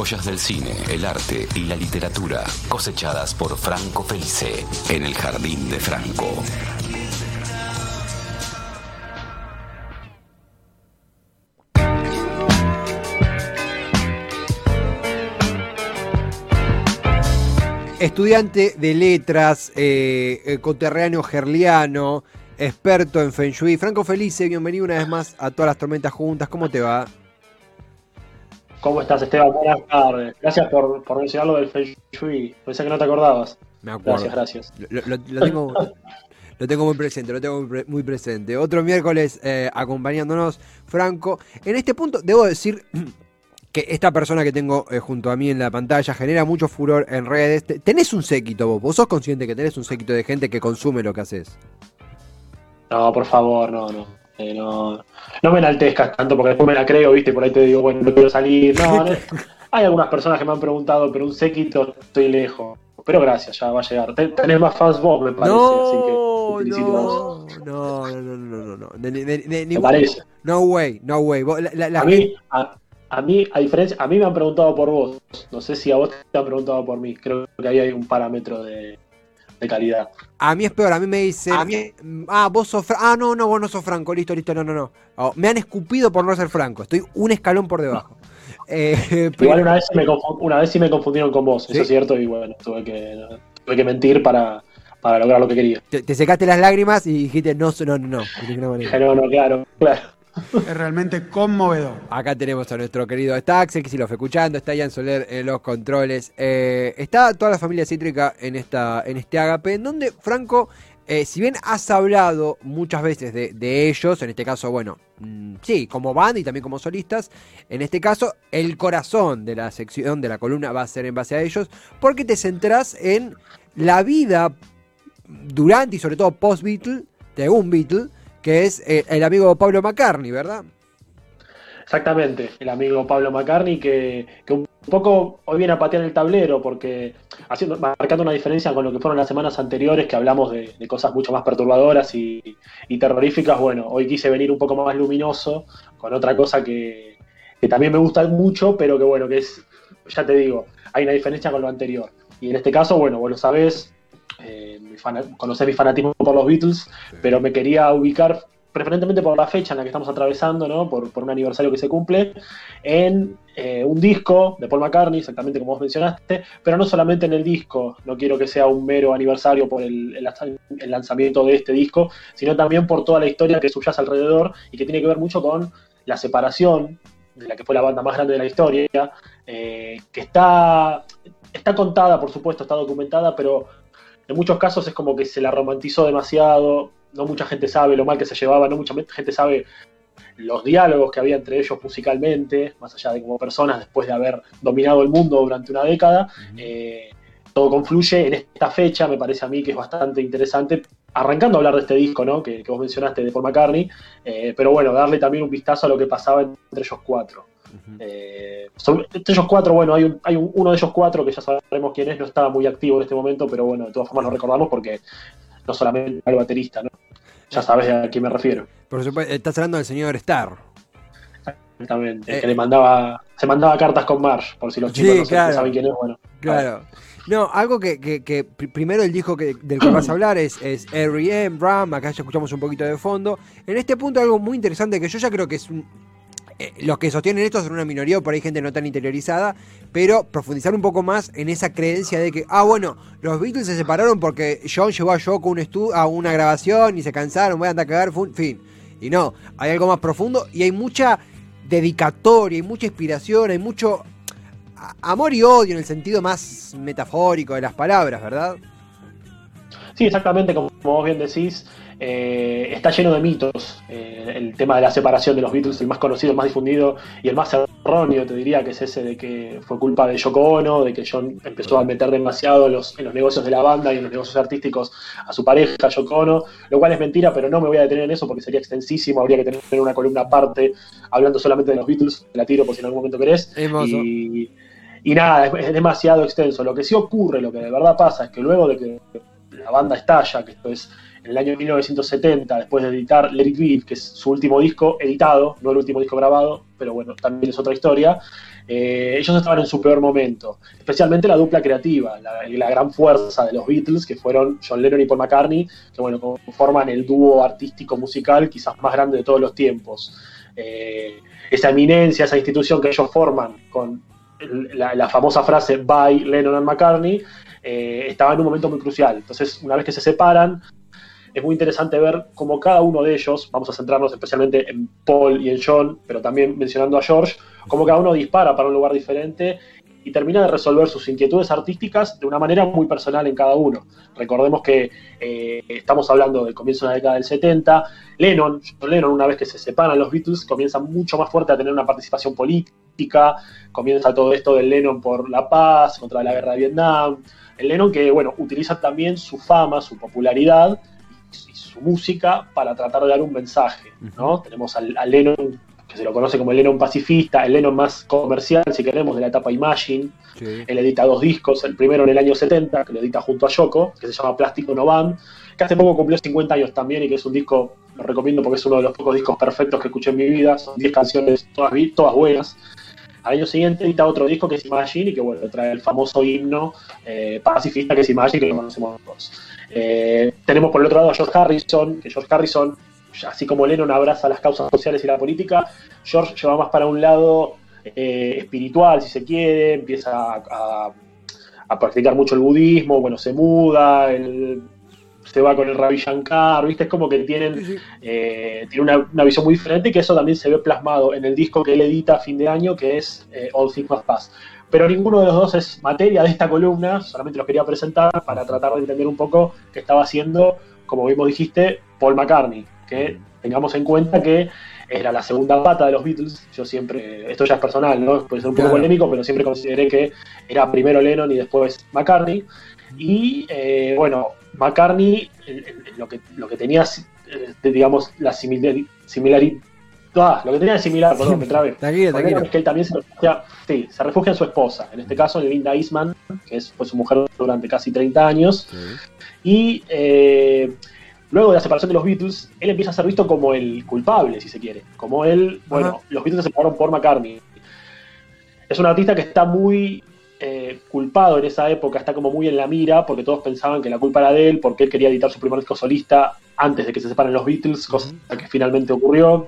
Joyas del cine, el arte y la literatura cosechadas por Franco Felice en el Jardín de Franco. Estudiante de letras, eh, eh, gerliano, experto en Feng Shui. Franco Felice, bienvenido una vez más a todas las tormentas juntas. ¿Cómo te va? ¿Cómo estás, Esteban? Buenas tardes. Gracias por, por mencionar lo del Feng Shui. Pensé que no te acordabas. Me acuerdo. Gracias, gracias. Lo, lo- lo tengo, lo tengo muy presente, lo tengo muy, pre- muy presente. Otro miércoles eh, acompañándonos, Franco. En este punto, debo decir que esta persona que tengo eh, junto a mí en la pantalla genera mucho furor en redes. Te- Tenés un séquito vos, vos sos consciente que tenés un séquito de gente que consume lo que haces. No, por favor, no, no. Eh, no, no me enaltezcas tanto porque después me la creo, ¿viste? Por ahí te digo, bueno, no quiero salir. No, no. Hay algunas personas que me han preguntado, pero un séquito estoy lejos. Pero gracias, ya va a llegar. Ten- Tenés más fans vos, me parece. así que No, no, no, no, no, no, no, de- de- de- Me parece. No way, no way. La- la A mí, a, a mí, a diferencia, a mí me han preguntado por vos. No sé si a vos te han preguntado por mí. Creo que ahí hay un parámetro de, de calidad. A mí es peor, a mí me dicen, A mí- ah, vos sos Franco, ah, no, no, vos no sos Franco, listo, listo, no, no, no. Oh, me han escupido por no ser Franco, estoy un escalón por debajo. Eh, pero- Igual una vez, sí me confu- una vez sí me confundieron con vos, ¿Sí? eso es cierto, y bueno, tuve que, tuve que mentir para, para lograr lo que quería. te, te secaste las lágrimas y dijiste, no, no, no, no, no, no, claro, claro. Es realmente conmovedor. Acá tenemos a nuestro querido está Axel, que si lo fue escuchando, está Ian Soler en los controles. Eh, está toda la familia cítrica en, esta, en este agape, en donde, Franco, eh, si bien has hablado muchas veces de, de ellos, en este caso, bueno, mm, sí, como banda y también como solistas, en este caso, el corazón de la sección, de la columna, va a ser en base a ellos, porque te centrás en la vida durante y sobre todo post-Beatle, de un Beatle, que es eh, el amigo Pablo McCartney, ¿verdad? Exactamente, el amigo Pablo McCartney que, que un poco hoy viene a patear el tablero porque haciendo, marcando una diferencia con lo que fueron las semanas anteriores que hablamos de, cosas mucho más perturbadoras y, y terroríficas, bueno, hoy quise venir un poco más luminoso con otra cosa que, que también me gusta mucho, pero que bueno, que es, ya te digo, hay una diferencia con lo anterior. Y en este caso, bueno, vos lo sabés, eh, mi fanatismo por los Beatles, pero me quería ubicar preferentemente por la fecha en la que estamos atravesando, ¿no? por, por un aniversario que se cumple, en eh, un disco de Paul McCartney, exactamente como vos mencionaste, pero no solamente en el disco, no quiero que sea un mero aniversario por el, el lanza- el lanzamiento de este disco, sino también por toda la historia que subyace alrededor y que tiene que ver mucho con la separación de la que fue la banda más grande de la historia, eh, que está, está contada, por supuesto, está documentada, pero en muchos casos es como que se la romantizó demasiado, no mucha gente sabe lo mal que se llevaba, no mucha gente sabe los diálogos que había entre ellos musicalmente, más allá de como personas después de haber dominado el mundo durante una década. Eh, todo confluye en esta fecha, me parece a mí que es bastante interesante, arrancando a hablar de este disco, ¿no? Que, que vos mencionaste de Paul McCartney, eh, pero bueno, darle también un vistazo a lo que pasaba entre ellos cuatro. Eh, sobre- entre ellos cuatro, bueno, hay, un- hay un- uno de ellos cuatro que ya sabemos quién es, no estaba muy activo en este momento, pero bueno, de todas formas lo recordamos porque no solamente el baterista, ¿no? Ya sabes a quién me refiero. Por supuesto, estás hablando del señor Star. Exactamente. Eh, que le mandaba, se mandaba cartas con Marsh, por si los Sí, chicos no claro. no saben quién es, bueno. Claro. No, algo que, que- que pr- primero el disco que, del que vas a hablar es, es R.E.M., Ram, acá ya escuchamos un poquito de fondo. En este punto algo muy interesante que yo ya creo que es un... eh, los que sostienen esto son una minoría por ahí gente no tan interiorizada, pero profundizar un poco más en esa creencia de que, ah, bueno, los Beatles se separaron porque John llevó a Yoko un a una grabación y se cansaron, voy a andar a cagar, fin. Y no, hay algo más profundo y hay mucha dedicatoria, hay mucha inspiración, hay mucho amor y odio en el sentido más metafórico de las palabras, ¿verdad? Sí, exactamente, como vos bien decís, eh, está lleno de mitos. eh, el tema de la separación de los Beatles, el más conocido, el más difundido y el más erróneo, te diría, que es ese de que fue culpa de Yoko Ono, de que John empezó a meter demasiado en los, en los negocios de la banda y en los negocios artísticos a su pareja, Yoko Ono, lo cual es mentira, pero no me voy a detener en eso porque sería extensísimo, habría que tener una columna aparte hablando solamente de los Beatles, te la tiro por si en algún momento querés. Y, y nada, es, es demasiado extenso. Lo que sí ocurre, lo que de verdad pasa, es que luego de que la banda estalla, que esto es en el año 1970, después de editar Let It Be, que es su último disco editado, no el último disco grabado, pero bueno, también es otra historia, eh, ellos estaban en su peor momento, especialmente la dupla creativa, la, gran fuerza de los Beatles, que fueron John Lennon y Paul McCartney, que bueno, forman el dúo artístico musical quizás más grande de todos los tiempos. Eh, esa eminencia, esa institución que ellos forman con la, la famosa frase By Lennon and McCartney, eh, estaba en un momento muy crucial. Entonces, una vez que se separan, es muy interesante ver cómo cada uno de ellos, vamos a centrarnos especialmente en Paul y en John, pero también mencionando a George, cómo cada uno dispara para un lugar diferente y termina de resolver sus inquietudes artísticas de una manera muy personal en cada uno. Recordemos que eh, estamos hablando del comienzo de la década del 70. Lennon, Lennon, una vez que se separan los Beatles, comienza mucho más fuerte a tener una participación política, comienza todo esto del Lennon por la paz, contra la guerra de Vietnam. El Lennon que, bueno, utiliza también su fama, su popularidad y su música para tratar de dar un mensaje, ¿no? Tenemos al, al Lennon que se lo conoce como el Lennon pacifista, el Lennon más comercial, si queremos, de la etapa Imagine. Sí. Él edita dos discos, el primero en el año 70, que lo edita junto a Yoko, que se llama Plástico No Band, que hace poco cumplió 50 años también y que es un disco, lo recomiendo porque es uno de los pocos discos perfectos que escuché en mi vida, son 10 canciones todas, todas buenas. Al año siguiente edita otro disco que es Imagine y que bueno, trae el famoso himno eh, pacifista que es Imagine, que lo conocemos todos. Eh, tenemos por el otro lado a George Harrison, que George Harrison así como Lennon abraza las causas sociales y la política, George lleva más para un lado eh, espiritual, si se quiere, empieza a, a, a, practicar mucho el budismo, bueno, se muda, el, se va con el Ravi Shankar, ¿viste? Es como que tienen. Eh, tiene una, una, visión muy diferente y que eso también se ve plasmado en el disco que él edita a fin de año, que es eh, All Things Must Pass. Pero ninguno de los dos es materia de esta columna, solamente los quería presentar para tratar de entender un poco qué estaba haciendo, como mismo dijiste, Paul McCartney que tengamos en cuenta que era la segunda pata de los Beatles. Yo siempre, esto ya es personal, ¿no? Puede ser un poco claro. polémico, pero siempre consideré que era primero Lennon y después McCartney. Y eh, bueno, McCartney, lo, que, lo que tenía, eh, digamos, la similaridad. Ah, lo que tenía de similar, perdón, me trabé. Tranquilo, tranquilo. Es que él también se refugia, sí, se refugia en su esposa, en este caso en Linda Eastman, que es, fue su mujer durante casi 30 años. Sí. Y eh, Luego de la separación de los Beatles, él empieza a ser visto como el culpable, si se quiere. Como él, bueno, Ajá. los Beatles se separaron por McCartney. Es un artista que está muy eh, culpado en esa época, está como muy en la mira, porque todos pensaban que la culpa era de él, porque él quería editar su primer disco solista antes de que se separen los Beatles, cosa uh -huh. que finalmente ocurrió.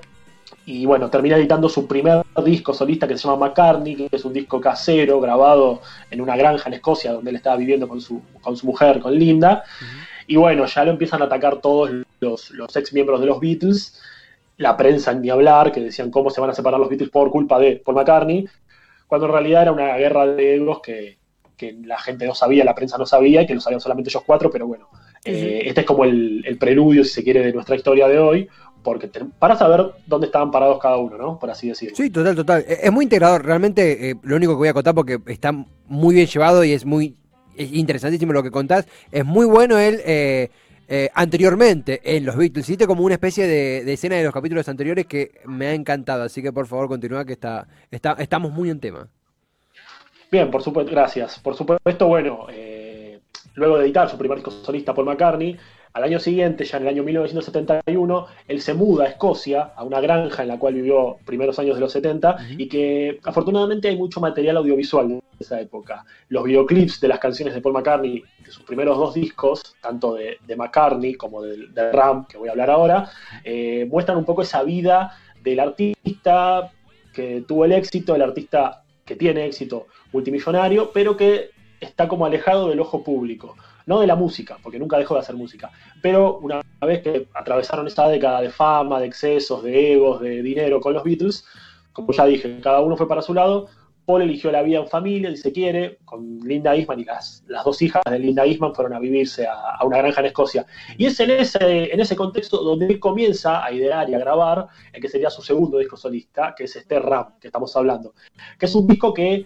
Y bueno, termina editando su primer disco solista que se llama McCartney, que es un disco casero grabado en una granja en Escocia, donde él estaba viviendo con su, con su mujer, con Linda. Uh -huh y bueno, ya lo empiezan a atacar todos los, los ex miembros de los Beatles, la prensa ni hablar, que decían cómo se van a separar los Beatles por culpa de Paul McCartney, cuando en realidad era una guerra de egos que, que la gente no sabía, la prensa no sabía, y que lo sabían solamente ellos cuatro, pero bueno, eh, este es como el, el, preludio, si se quiere, de nuestra historia de hoy, porque te, para saber dónde estaban parados cada uno, ¿no? Por así decirlo. Sí, total, total. Es muy integrador, realmente eh, lo único que voy a contar porque está muy bien llevado y es muy es interesantísimo lo que contás. Es muy bueno él. Eh, eh, anteriormente en los Beatles. Hiciste como una especie de, de, escena de los capítulos anteriores que me ha encantado. Así que por favor continúa que está, está estamos muy en tema. Bien, por supuesto, gracias. Por supuesto, bueno, luego de editar su primer disco solista Paul McCartney, al año siguiente, ya en el año 1971, él se muda a Escocia, a una granja en la cual vivió primeros años de los 70, uh -huh. y que afortunadamente hay mucho material audiovisual de esa época. Los videoclips de las canciones de Paul McCartney, de sus primeros dos discos, tanto de, de McCartney como de, de, Ram, que voy a hablar ahora, eh, muestran un poco esa vida del artista que tuvo el éxito, el artista que tiene éxito multimillonario, pero que está como alejado del ojo público no de la música, porque nunca dejó de hacer música, pero una vez que atravesaron esta década de fama, de excesos, de egos, de dinero con los Beatles, como ya dije, cada uno fue para su lado, Paul eligió la vida en familia, si se quiere, con Linda Eastman y las, las dos hijas de Linda Eastman fueron a vivirse a, a, una granja en Escocia. Y es en ese, en ese contexto donde él comienza a idear y a grabar el que sería su segundo disco solista, que es este Ram, que estamos hablando. Que es un disco que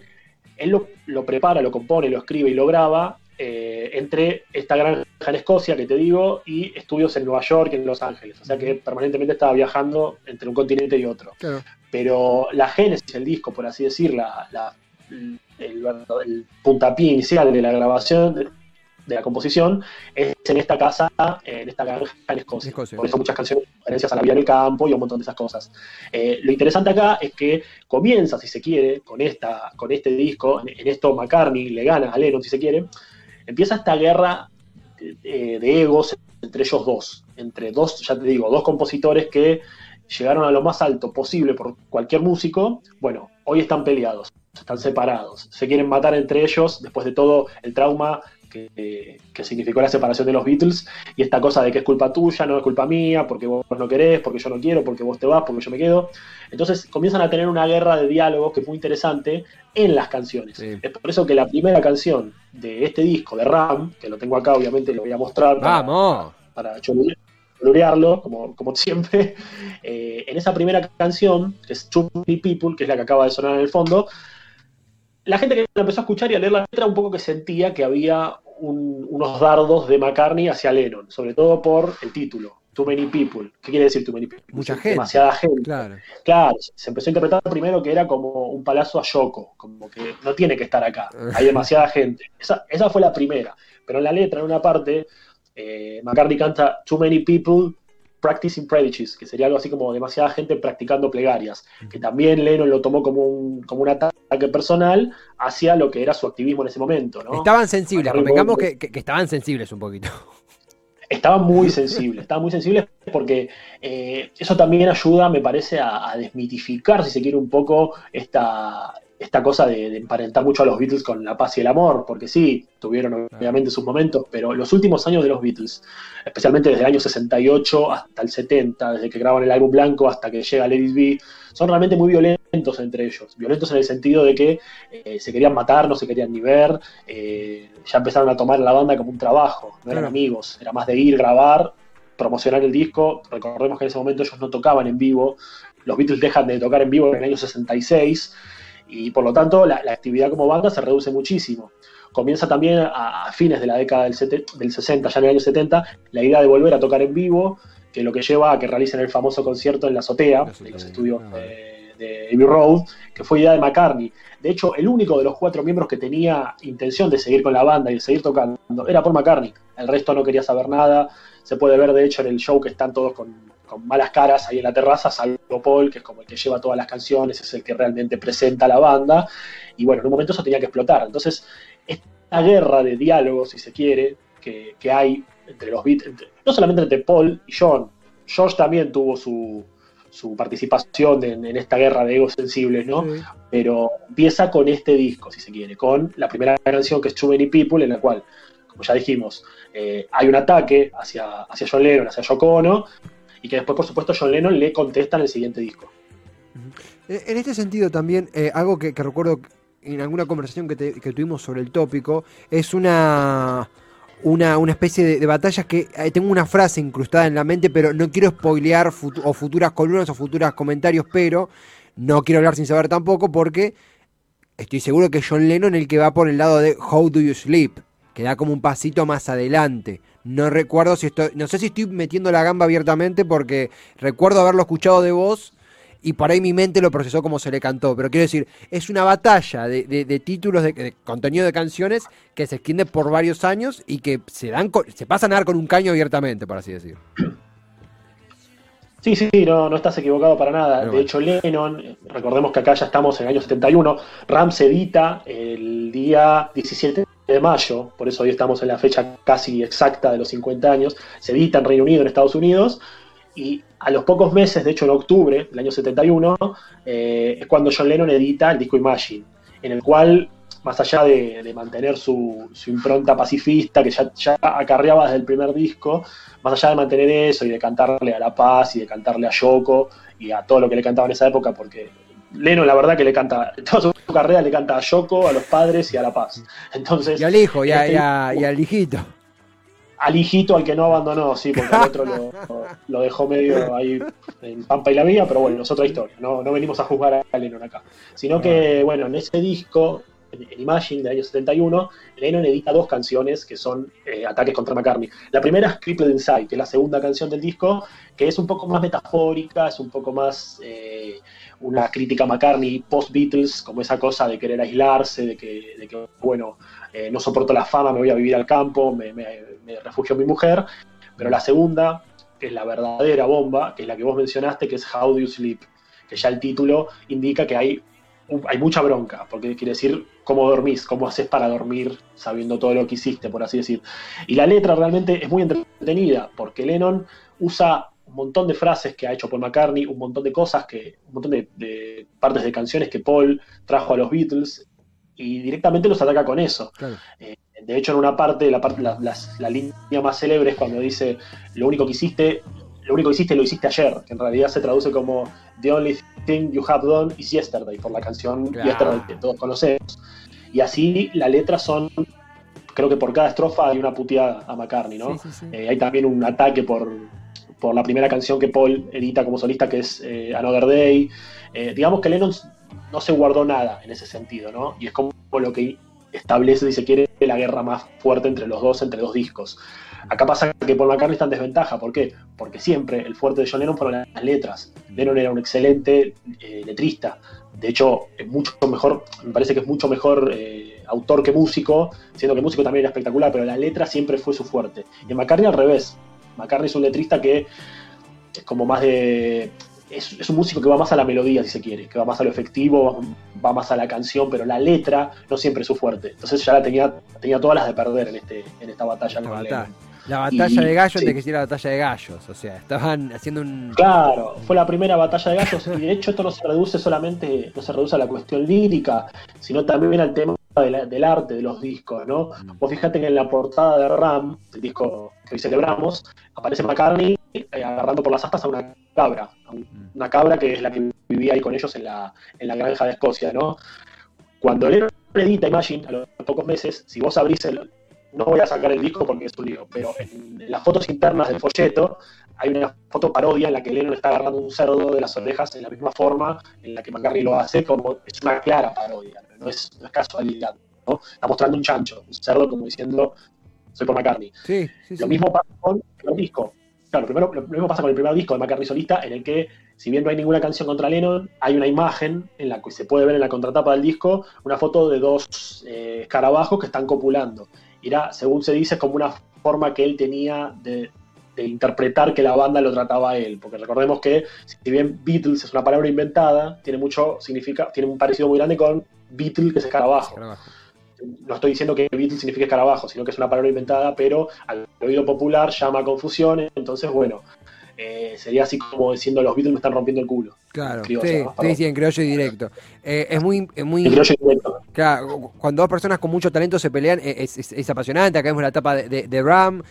él lo, lo prepara, lo compone, lo escribe y lo graba eh, entre esta granja en Escocia, que te digo, y estudios en Nueva York y en Los Ángeles. O sea que permanentemente estaba viajando entre un continente y otro. Claro. Pero la génesis del disco, por así decir, la, la, el, el, puntapié inicial de la grabación de la composición es en esta casa, en esta granja en Escocia. Escocia. Por eso muchas canciones referencias a la vida en el campo y un montón de esas cosas. Eh, lo interesante acá es que comienza, si se quiere, con, esta, con este disco, en, en esto McCartney le gana a Lennon, si se quiere, empieza esta guerra eh, de egos entre ellos dos, entre dos, ya te digo, dos compositores que llegaron a lo más alto posible por cualquier músico, bueno, hoy están peleados, están separados, se quieren matar entre ellos después de todo el trauma que, que, significó la separación de los Beatles y esta cosa de que es culpa tuya, no es culpa mía, porque vos no querés, porque yo no quiero, porque vos te vas, porque yo me quedo. Entonces comienzan a tener una guerra de diálogos que es muy interesante en las canciones. Sí. Es por eso que la primera canción de este disco, de Ram, que lo tengo acá, obviamente lo voy a mostrar. ¡Vamos! Para, para como, como siempre. Eh, en esa primera canción, que es Too Many People, que es la que acaba de sonar en el fondo, la gente que empezó a escuchar y a leer la letra un poco que sentía que había un, unos dardos de McCartney hacia Lennon, sobre todo por el título, Too Many People. ¿Qué quiere decir Too Many People? Mucha gente. Demasiada gente. Claro. claro. se empezó a interpretar primero que era como un palazo a Yoko, como que no tiene que estar acá, hay demasiada gente. Esa, esa fue la primera, pero en la letra, en una parte, eh, McCartney canta Too Many People Practicing Prediges, que sería algo así como demasiada gente practicando plegarias, que también Lennon lo tomó como un, como un ataque personal hacia lo que era su activismo en ese momento. ¿no? Estaban sensibles, convengamos que, que, que, estaban sensibles un poquito. Estaban muy sensibles, estaban muy sensibles porque eh, eso también ayuda, me parece, a, a, desmitificar, si se quiere, un poco esta, esta cosa de, de, emparentar mucho a los Beatles con la paz y el amor, porque sí, tuvieron obviamente sus momentos, pero los últimos años de los Beatles, especialmente desde el año 68 hasta el 70, desde que graban el álbum blanco hasta que llega It Be, son realmente muy violentos entre ellos, violentos en el sentido de que eh, se querían matar, no se querían ni ver, eh, ya empezaron a tomar la banda como un trabajo, no eran claro. amigos, era más de ir, grabar, promocionar el disco, recordemos que en ese momento ellos no tocaban en vivo, los Beatles dejan de tocar en vivo en el año 66, y por lo tanto la, la, actividad como banda se reduce muchísimo. Comienza también a, a fines de la década del, del, 60, ya en el año 70, la idea de volver a tocar en vivo, que lo que lleva a que realicen el famoso concierto en la azotea de los estudios de, de Abbey Road, que fue idea de McCartney. De hecho, el único de los cuatro miembros que tenía intención de seguir con la banda y de seguir tocando era Paul McCartney. El resto no quería saber nada. Se puede ver, de hecho, en el show que están todos con, con malas caras ahí en la terraza, salvo Paul, que es como el que lleva todas las canciones, es el que realmente presenta a la banda, y bueno, en un momento eso tenía que explotar. Entonces, esta guerra de diálogos, si se quiere, que, que hay entre los beats, entre, no solamente entre Paul y John, George también tuvo su, su participación en, en, esta guerra de egos sensibles, ¿no? Sí. Pero empieza con este disco, si se quiere, con la primera canción que es Too Many People, en la cual, como ya dijimos, eh, hay un ataque hacia, hacia John Lennon, hacia Yoko Ono, y que después, por supuesto, John Lennon le contesta en el siguiente disco. En este sentido también, eh, algo que, recuerdo en alguna conversación que, tuvimos sobre el tópico, es una, una, una especie de, de, batallas que eh, tengo una frase incrustada en la mente, pero no quiero spoilear o futuras columnas o futuros comentarios, pero no quiero hablar sin saber tampoco porque estoy seguro que John Lennon el que va por el lado de How Do You Sleep, que da como un pasito más adelante. No recuerdo si estoy, no sé si estoy metiendo la gamba abiertamente porque recuerdo haberlo escuchado de voz y por ahí mi mente lo procesó como se le cantó. Pero quiero decir, es una batalla de, de, de títulos, de, de, contenido de canciones que se extiende por varios años y que se dan se pasan a dar con un caño abiertamente, por así decir. Sí, sí, no, no estás equivocado para nada. Pero de hecho, Lennon, recordemos que acá ya estamos en el año 71, Ram se edita el día 17 de mayo, por eso hoy estamos en la fecha casi exacta de los 50 años, se edita en Reino Unido, en Estados Unidos, y a los pocos meses, de hecho en octubre del año 71, eh, es cuando John Lennon edita el disco Imagine, en el cual, más allá de, mantener su, su, impronta pacifista, que ya, ya, acarreaba desde el primer disco, más allá de mantener eso y de cantarle a la paz y de cantarle a Yoko y a todo lo que le cantaba en esa época, porque Lennon la verdad que le canta, toda su carrera le canta a Yoko, a los padres y a la paz. Entonces, y al hijo, y, a, este, y, a, y al hijito al hijito al que no abandonó, sí, porque el otro lo, lo, dejó medio ahí en Pampa y la Vía, pero bueno, es otra historia, no, no venimos a juzgar a Lennon acá. Sino que, bueno, en ese disco, en, Imagine del año 71, Lennon edita dos canciones que son eh, ataques contra McCartney. La primera es Crippled Inside, que es la segunda canción del disco, que es un poco más metafórica, es un poco más eh, una crítica a McCartney post-Beatles, como esa cosa de querer aislarse, de que, bueno, eh, no soporto la fama, me voy a vivir al campo, me, me, refugio mi mujer. Pero la segunda, que es la verdadera bomba, que es la que vos mencionaste, que es How Do You Sleep, que ya el título indica que hay hay mucha bronca, porque quiere decir cómo dormís, cómo haces para dormir sabiendo todo lo que hiciste, por así decir. Y la letra realmente es muy entretenida, porque Lennon usa un montón de frases que ha hecho Paul McCartney, un montón de cosas, que, un montón de, partes de canciones que Paul trajo a los Beatles, y directamente los ataca con eso. Eh, de hecho, en una parte, la, parte la, la línea más célebre es cuando dice, lo único que hiciste lo único que hiciste lo hiciste ayer, que en realidad se traduce como The only you have done is yesterday, por la canción Yesterday que todos conocemos. Y así las letras son, creo que por cada estrofa hay una puteada a McCartney, ¿no? Eh, hay también un ataque por, por la primera canción que Paul edita como solista, que es eh, Another Day. Eh, digamos que Lennon no se guardó nada en ese sentido, ¿no? Y es como lo que establece, si se quiere, la guerra más fuerte entre los dos, entre dos discos. Acá pasa que Paul McCartney está en desventaja. ¿Por qué? Porque siempre el fuerte de John Lennon fueron las letras. Lennon era un excelente eh, letrista. De hecho, es mucho mejor, me parece que es mucho mejor eh, autor que músico, siendo que músico también era espectacular, pero la letra siempre fue su fuerte. Y McCartney al revés. McCartney es un letrista que es como más de. Es, un músico que va más a la melodía, si se quiere, que va más a lo efectivo, va más a la canción, pero la letra no siempre es su fuerte. Entonces ya la tenía, tenía todas las de perder en, este, en esta batalla con la batalla de gallos antes que hiciera la batalla de gallos. O sea, estaban haciendo un. Claro, fue la primera batalla de gallos. y de hecho, esto no se reduce solamente, no se reduce a la cuestión lírica, sino también al tema del arte de los discos, ¿no? Mm. Vos fíjate que en la portada de Ram, el disco que hoy celebramos, aparece McCartney eh, agarrando por las astas a una cabra. Mm. una cabra que es la que vivía ahí con ellos en la, en la granja de Escocia, ¿no? Cuando él edita Imagine, a los pocos meses, si vos abrís el, no voy a sacar el disco porque es un lío, pero en, las fotos internas del folleto hay una foto parodia en la que Lennon está agarrando un cerdo de las orejas en la misma forma en la que McCartney lo hace, como es una clara parodia, no es, no es casualidad. ¿no? Está mostrando un chancho, un cerdo como diciendo, soy por McCartney. Sí, lo mismo pasa con el primer disco. Claro, primero, lo mismo pasa con el primer disco de McCartney solista, en el que, si bien no hay ninguna canción contra Lennon, hay una imagen en la que se puede ver en la contratapa del disco una foto de dos eh, escarabajos que están copulando era, según se dice, como una forma que él tenía de, interpretar que la banda lo trataba a él. Porque recordemos que, si bien Beatles es una palabra inventada, tiene mucho significa, tiene un parecido muy grande con Beatle, que es escarabajo. No estoy diciendo que Beatles signifique escarabajo, sino que es una palabra inventada, pero al oído popular llama confusiones. Entonces, bueno, eh, sería así como diciendo los Beatles me están rompiendo el culo. Claro, sí, sí, en criollo y directo. Eh, es muy... muy en criollo y directo. Claro, cuando dos personas con mucho talento se pelean eh, es, apasionante. Acá vemos la etapa de, Ram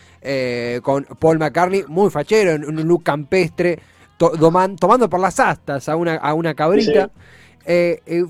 con Paul McCartney, muy fachero, en un look campestre, tomando por las astas a una, a una cabrita.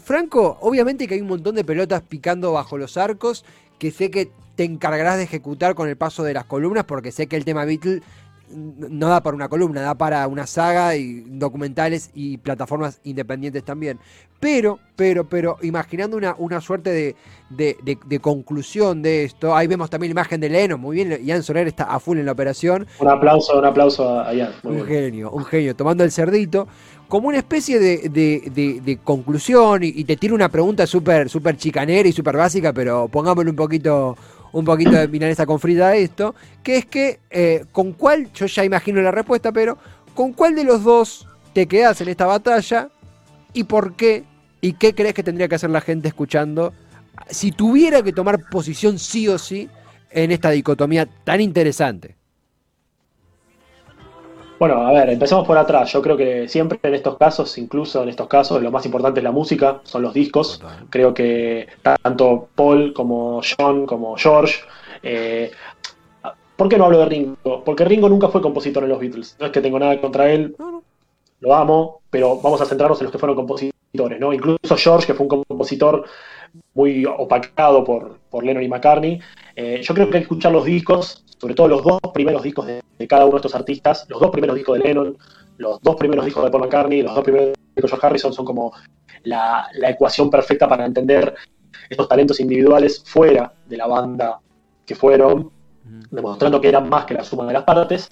Franco, obviamente que hay un montón de pelotas picando bajo los arcos que sé que te encargarás de ejecutar con el paso de las columnas porque sé que el tema Beatle no da para una columna, da para una saga y documentales y plataformas independientes también. Pero, pero, pero, imaginando una, una suerte de, conclusión de esto, ahí vemos también la imagen de Leno, muy bien, Ian Soler está a full en la operación. Un aplauso, un aplauso a Ian. un genio, un genio, tomando el cerdito, como una especie de, conclusión y, te tiro una pregunta súper super chicanera y súper básica, pero pongámosle un poquito un poquito de milanesa con frita esto, que es que eh, con cuál, yo ya imagino la respuesta, pero con cuál de los dos te quedas en esta batalla y por qué y qué crees que tendría que hacer la gente escuchando si tuviera que tomar posición sí o sí en esta dicotomía tan interesante. Bueno, a ver, empecemos por atrás. Yo creo que siempre en estos casos, incluso en estos casos, lo más importante es la música, son los discos. Creo que tanto Paul como John como George. Eh, ¿Por qué no hablo de Ringo? Porque Ringo nunca fue compositor en los Beatles. No es que tengo nada contra él, lo amo, pero vamos a centrarnos en los que fueron compositores, ¿no? Incluso George, que fue un compositor muy opacado por, por Lennon y McCartney. Eh, yo creo que hay que escuchar los discos, sobre todo los dos primeros discos de, cada uno de estos artistas, los dos primeros discos de Lennon, los dos primeros discos de Paul McCartney, los dos primeros discos de George Harrison son como la, ecuación perfecta para entender estos talentos individuales fuera de la banda que fueron, demostrando que eran más que la suma de las partes,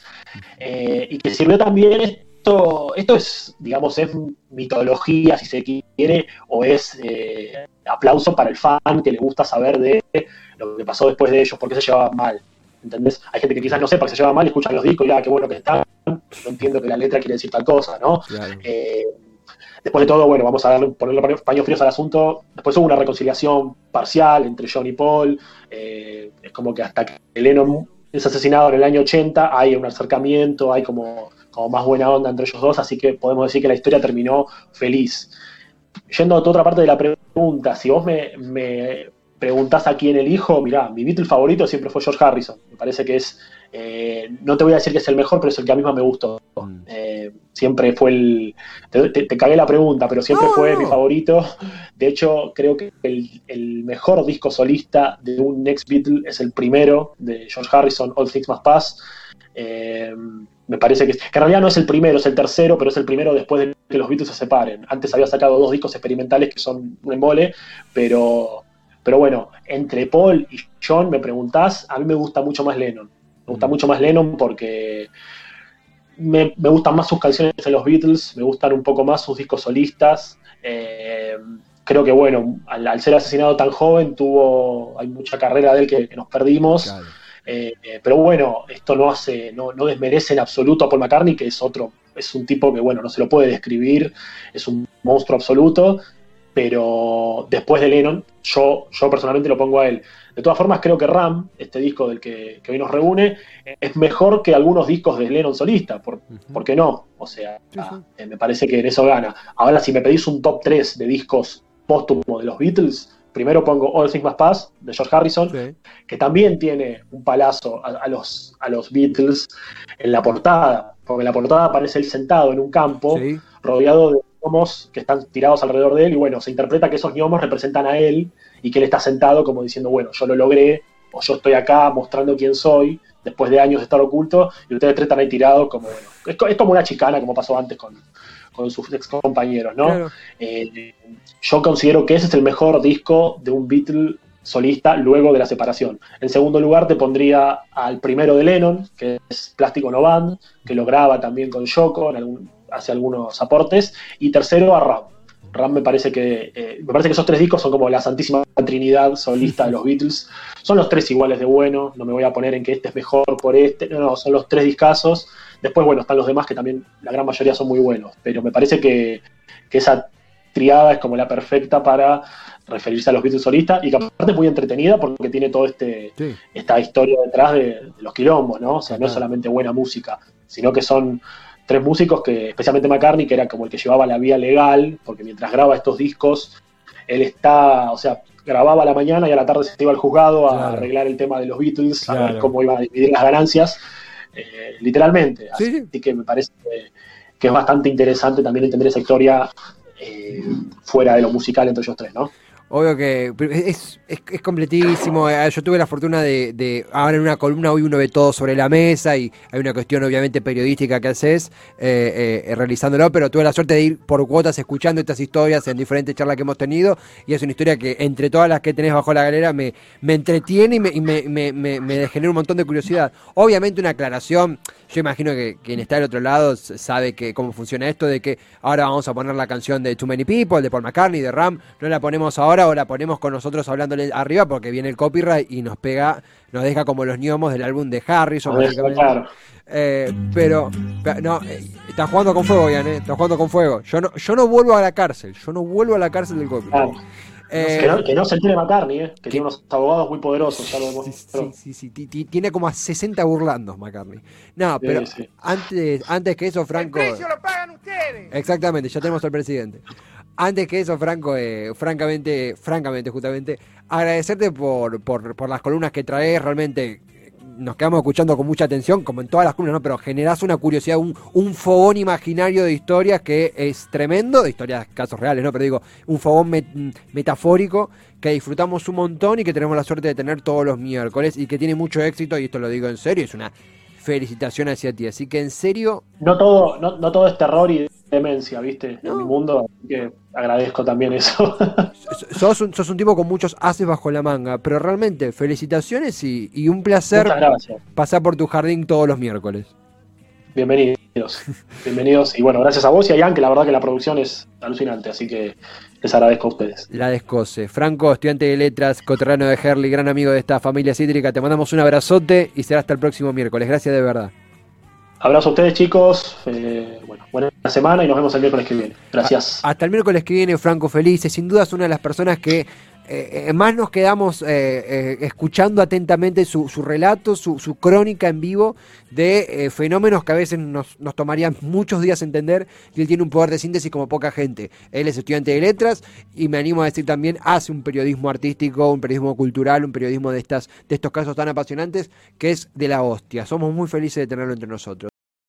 eh, y que sirvió también esto, esto es, digamos, es mitología, si se quiere, o es eh, aplauso para el fan que le gusta saber de lo que pasó después de ellos, por qué se llevaban mal. ¿Entendés? Hay gente que quizás no sepa que se lleva mal, escuchan los discos y ah, qué bueno que están, no entiendo que la letra quiere decir tal cosa, ¿no? Eh, después de todo, bueno, vamos a darle, ponerle paños fríos al asunto. Después hubo una reconciliación parcial entre John y Paul. Eh, es como que hasta que Lennon es asesinado en el año 80, hay un acercamiento, hay como, como más buena onda entre ellos dos, así que podemos decir que la historia terminó feliz. Yendo a otra parte de la pregunta, si vos me, me preguntás a quién elijo, mirá, mi Beatle favorito siempre fue George Harrison. Me parece que es, eh, no te voy a decir que es el mejor, pero es el que a mí más me gustó. Mm. Eh, siempre fue el, te, cagué la pregunta, pero siempre fue mi favorito. De hecho, creo que el, mejor disco solista de un ex Beatle es el primero de George Harrison, All Things Must Pass. Eh, me parece que, que, en realidad no es el primero, es el tercero, pero es el primero después de que los Beatles se separen. Antes había sacado dos discos experimentales que son un embole, pero pero bueno, entre Paul y John me preguntás, a mí me gusta mucho más Lennon. Me gusta mm. mucho más Lennon porque me, gustan más sus canciones de los Beatles, me gustan un poco más sus discos solistas. Eh, creo que bueno, al, ser asesinado tan joven, tuvo, hay mucha carrera de él que, nos perdimos. Eh, pero bueno, esto no hace, no, no, desmerece en absoluto a Paul McCartney, que es otro, es un tipo que bueno, no se lo puede describir, es un monstruo absoluto pero después de Lennon, yo, yo personalmente lo pongo a él. De todas formas, creo que Ram, este disco del que, hoy nos reúne, es mejor que algunos discos de Lennon solista, por, qué no? O sea, eh, me parece que en eso gana. Ahora, si me pedís un top 3 de discos póstumos de los Beatles, primero pongo All Things Must Pass, de George Harrison, que también tiene un palazo a, los, a los Beatles en la portada, porque en la portada aparece él sentado en un campo, rodeado de que están tirados alrededor de él y bueno, se interpreta que esos gnomos representan a él y que él está sentado como diciendo, bueno, yo lo logré o yo estoy acá mostrando quién soy después de años de estar oculto y ustedes tres están ahí tirados como, bueno, es, como una chicana como pasó antes con, sus ex compañeros, ¿no? Eh, yo considero que ese es el mejor disco de un Beatle solista luego de la separación. En segundo lugar te pondría al primero de Lennon, que es Plástico No Band, que lo graba también con Yoko en algún, hace algunos aportes. Y tercero a Ram. Ram me parece que eh, me parece que esos tres discos son como la santísima trinidad solista de los Beatles. Son los tres iguales de bueno, no me voy a poner en que este es mejor por este, no, no, son los tres discazos. Después, bueno, están los demás que también la gran mayoría son muy buenos, pero me parece que, esa triada es como la perfecta para referirse a los Beatles solistas y que aparte es muy entretenida porque tiene toda este, esta historia detrás de, los quilombos, ¿no? O sea, no es solamente buena música, sino que son tres músicos que, especialmente McCartney, que era como el que llevaba la vía legal, porque mientras graba estos discos, él está, o sea, grababa a la mañana y a la tarde se iba al juzgado a arreglar el tema de los Beatles, a ver cómo iba a dividir las ganancias, eh, literalmente. Así, que me parece que, es bastante interesante también entender esa historia eh, fuera de lo musical entre ellos tres, ¿no? Obvio que es, es, completísimo. Eh, yo tuve la fortuna de, ahora en una columna hoy uno ve todo sobre la mesa y hay una cuestión obviamente periodística que haces eh, eh, realizándolo, pero tuve la suerte de ir por cuotas escuchando estas historias en diferentes charlas que hemos tenido y es una historia que entre todas las que tenés bajo la galera me, me entretiene y, me, y me, me, genera un montón de curiosidad. Obviamente una aclaración yo imagino que quien está del otro lado sabe que cómo funciona esto de que ahora vamos a poner la canción de Too Many People, de Paul McCartney, de Ram, no la ponemos ahora o la ponemos con nosotros hablándole arriba porque viene el copyright y nos pega, nos deja como los gnomos del álbum de Harrison. Eh, pero, no, eh, está jugando con fuego, Ian, eh, está jugando con fuego. Yo no, yo no vuelvo a la cárcel, yo no vuelvo a la cárcel del copyright. Eh, que, no, se entere McCartney, eh, que, tiene unos abogados muy poderosos. sí, sí, sí, Tiene como a 60 burlandos McCartney. No, pero Antes, antes que eso, Franco. El precio lo pagan ustedes. Exactamente, ya tenemos al presidente. Antes que eso, Franco, eh, francamente, francamente, justamente, agradecerte por, por, las columnas que traes, realmente nos quedamos escuchando con mucha atención, como en todas las columnas, ¿no? Pero generás una curiosidad, un, un, fogón imaginario de historias que es tremendo, de historias, casos reales, ¿no? Pero digo, un fogón metafórico que disfrutamos un montón y que tenemos la suerte de tener todos los miércoles y que tiene mucho éxito, y esto lo digo en serio, es una felicitación hacia ti. Así que en serio. No todo, no, no todo es terror y demencia, ¿viste? En mi mundo, así que agradezco también eso. sos, un, sos un tipo con muchos haces bajo la manga, pero realmente felicitaciones y, y un placer pasar por tu jardín todos los miércoles. Bienvenidos, bienvenidos y bueno, gracias a vos y a Ian, que la verdad que la producción es alucinante, así que les agradezco a ustedes. La descose. Franco, estudiante de letras, coterrano de Herley, gran amigo de esta familia cítrica, te mandamos un abrazote y será hasta el próximo miércoles. Gracias de verdad. Abrazo a ustedes, chicos. Eh, bueno, buena semana y nos vemos el miércoles que viene. Gracias. Hasta el miércoles que viene, Franco Felices. Sin duda es una de las personas que eh, más nos quedamos eh, eh, escuchando atentamente su, relato, su, crónica en vivo de fenómenos que a veces nos, nos, tomarían muchos días entender y él tiene un poder de síntesis como poca gente. Él es estudiante de letras y me animo a decir también hace un periodismo artístico, un periodismo cultural, un periodismo de, estas, de estos casos tan apasionantes que es de la hostia. Somos muy felices de tenerlo entre nosotros.